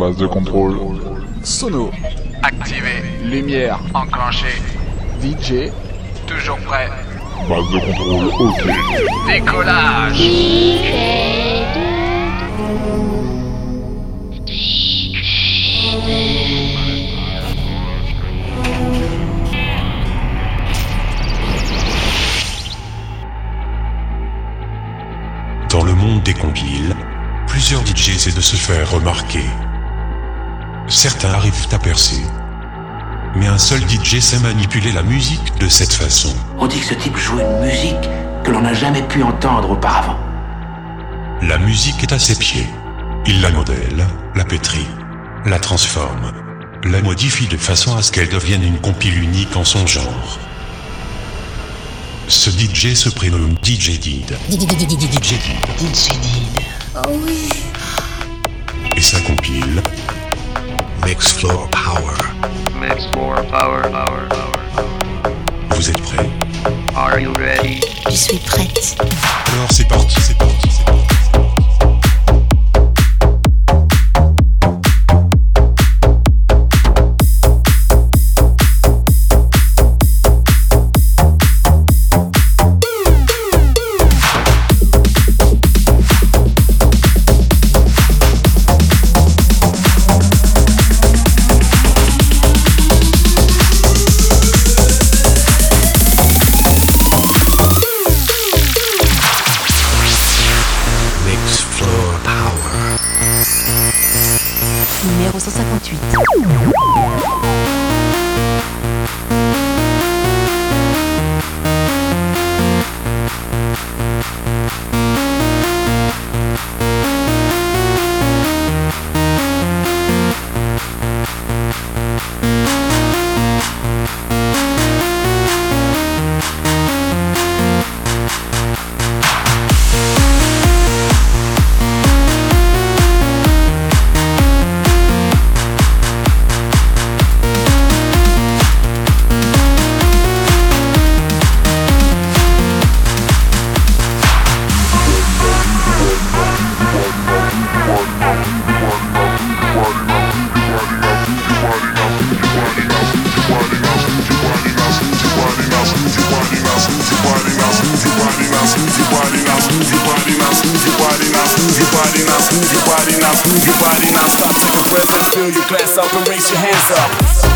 Base de contrôle. Sono. Activé. Lumière. Enclenché. DJ. Toujours prêt. Base de contrôle, ok. Décollage. Dans le monde des compiles, plusieurs DJ essaient de se faire remarquer. Certains arrivent à percer. Mais un seul DJ sait manipuler la musique de cette façon. On dit que ce type joue une musique que l'on n'a jamais pu entendre auparavant. La musique est à ses pieds. Il la modèle, la pétrit, la transforme, la modifie de façon à ce qu'elle devienne une compile unique en son genre. Ce DJ se prénomme DJ Did. DJ Did. Et sa compile Mix Floor Power. More power, power, power, power. Vous êtes prêts? Are you ready? Je suis prête. Alors c'est parti, c'est parti, c'est parti. Your body now stop, take a breath and fill your glass up and raise your hands up.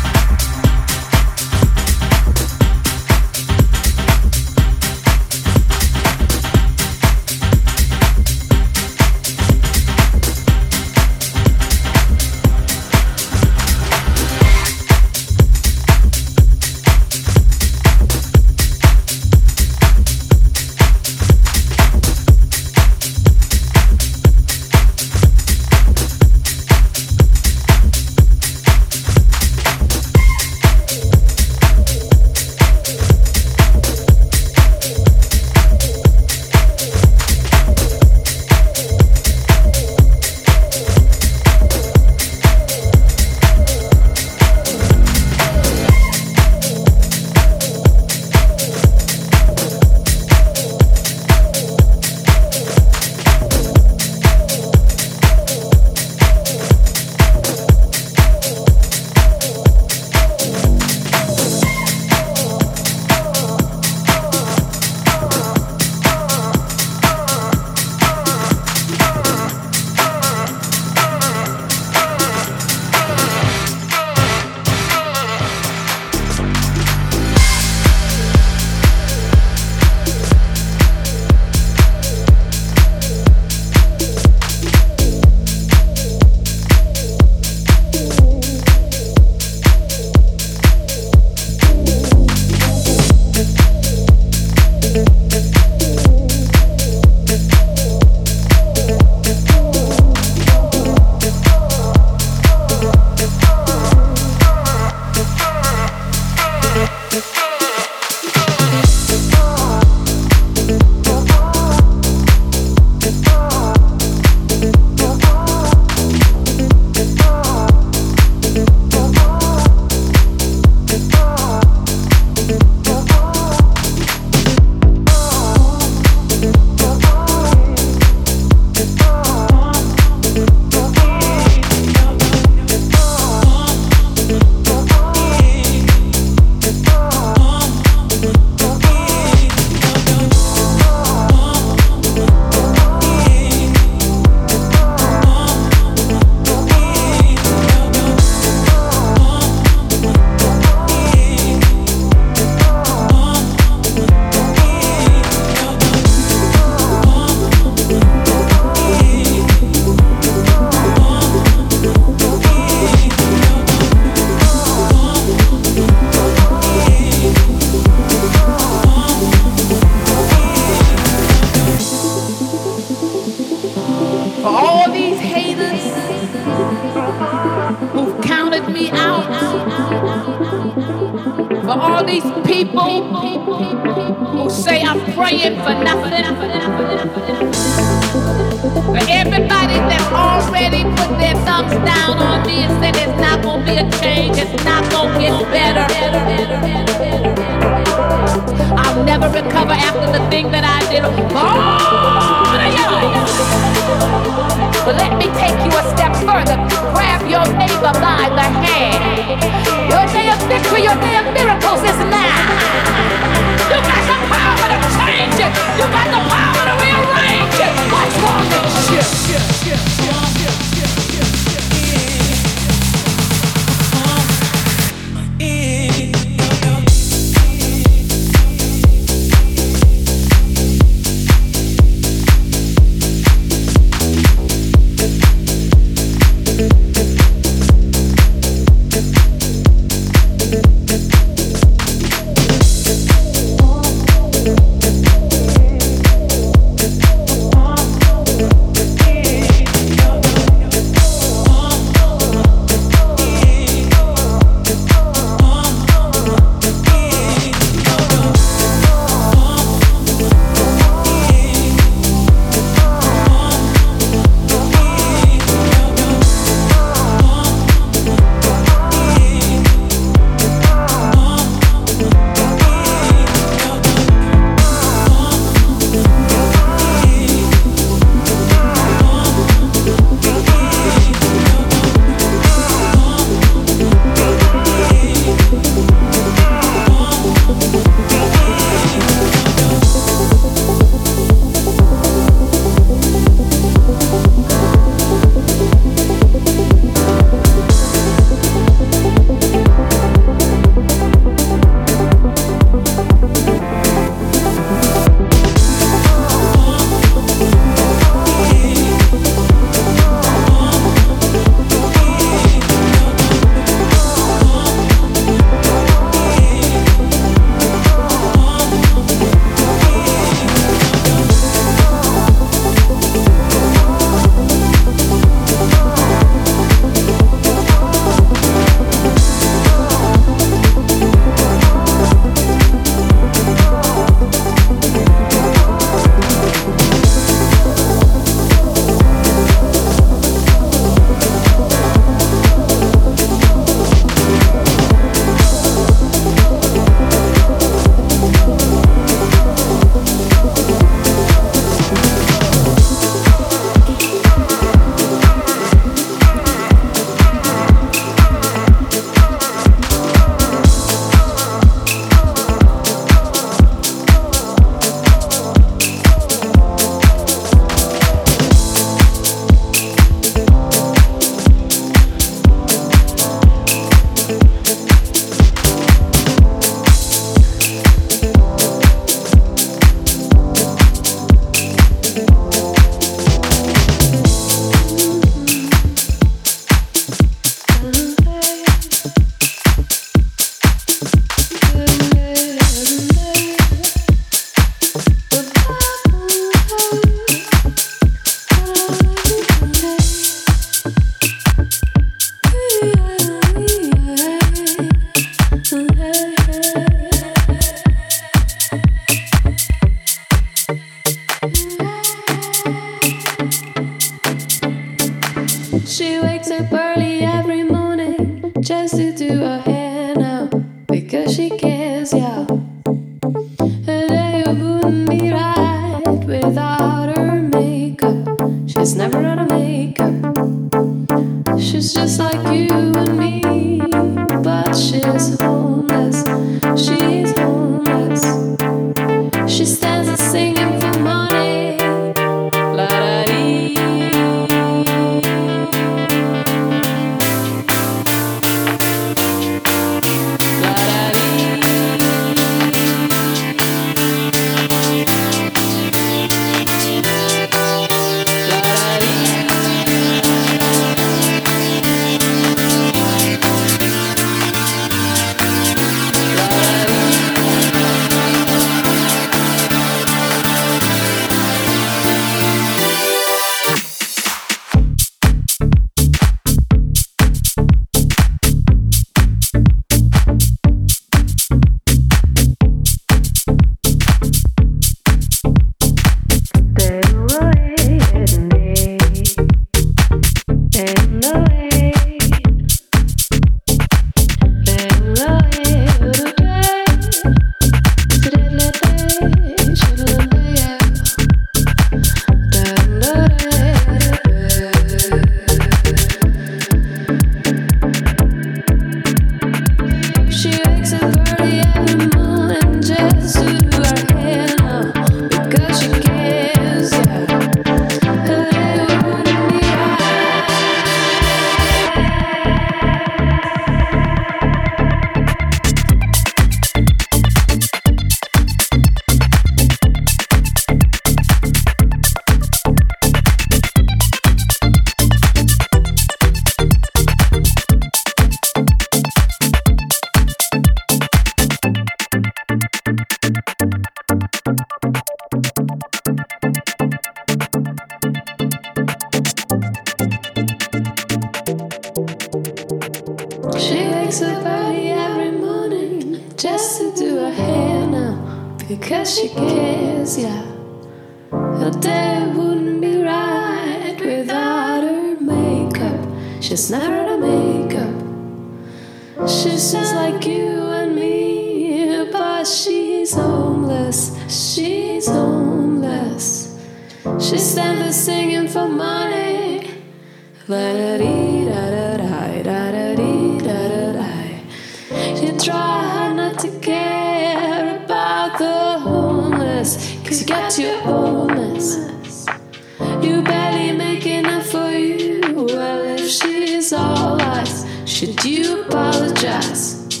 is all lies. Should you apologize?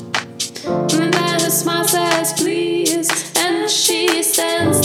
And then a smile says, please, and she stands.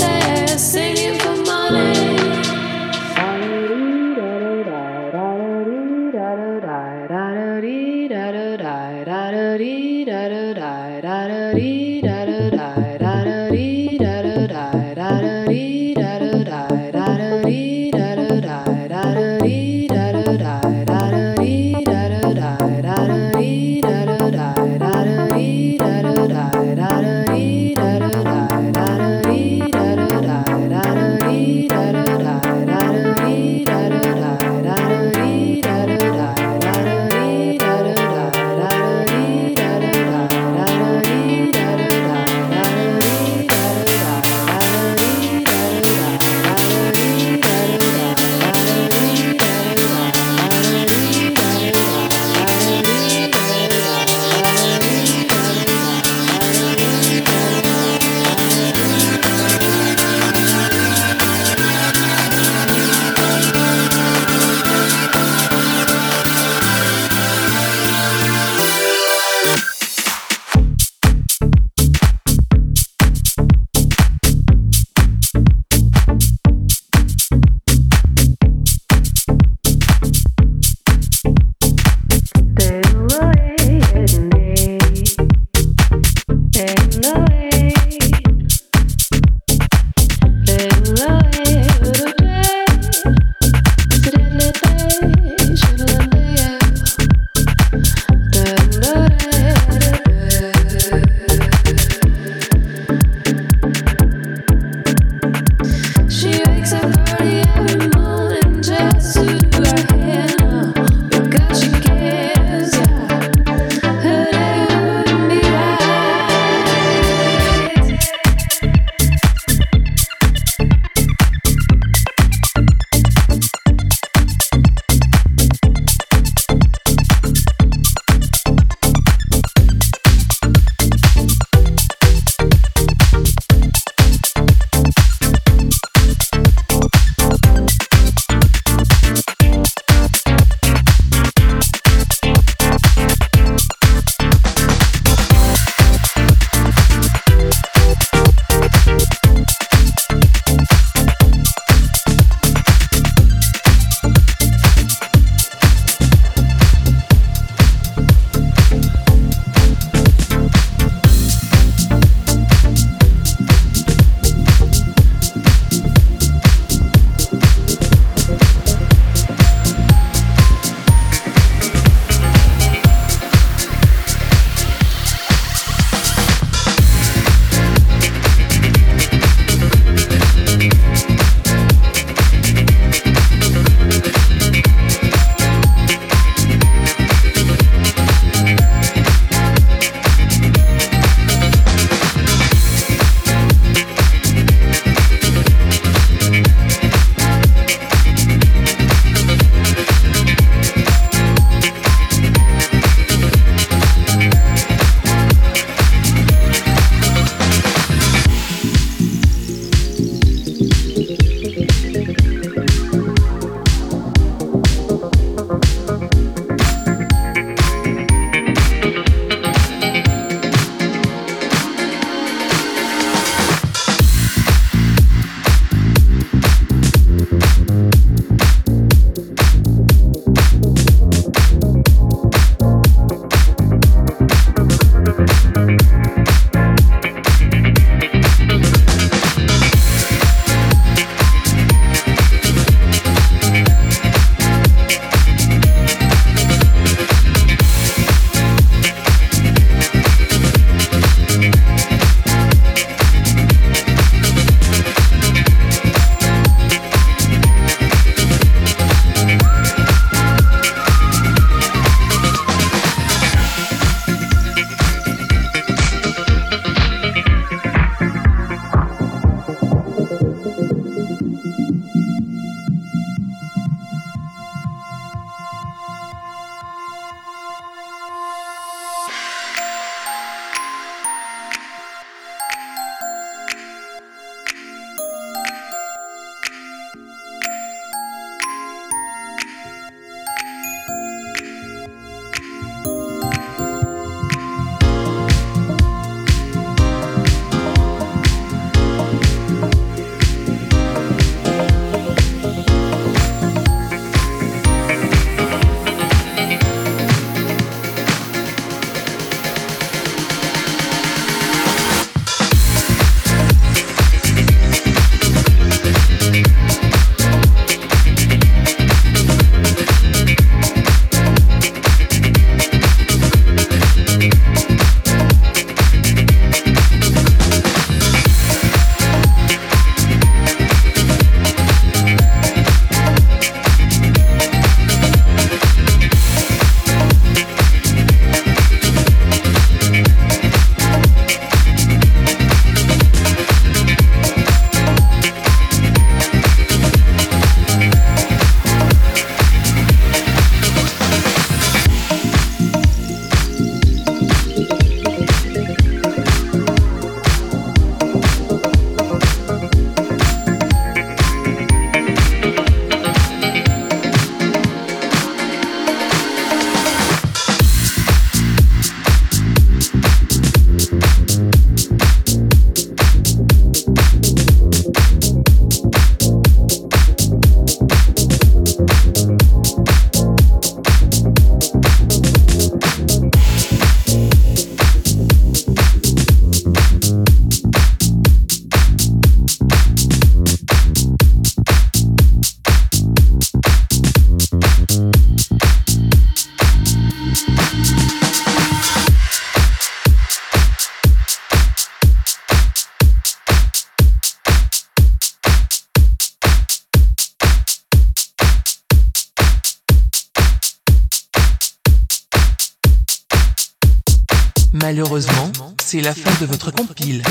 Votre compile.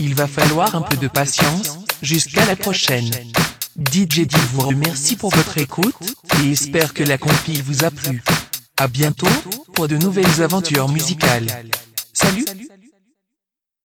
Il va falloir un peu de patience, jusqu'à la prochaine. DJ Div vous remercie pour votre écoute, et espère que la compile vous a plu. À bientôt, pour de nouvelles aventures musicales. Salut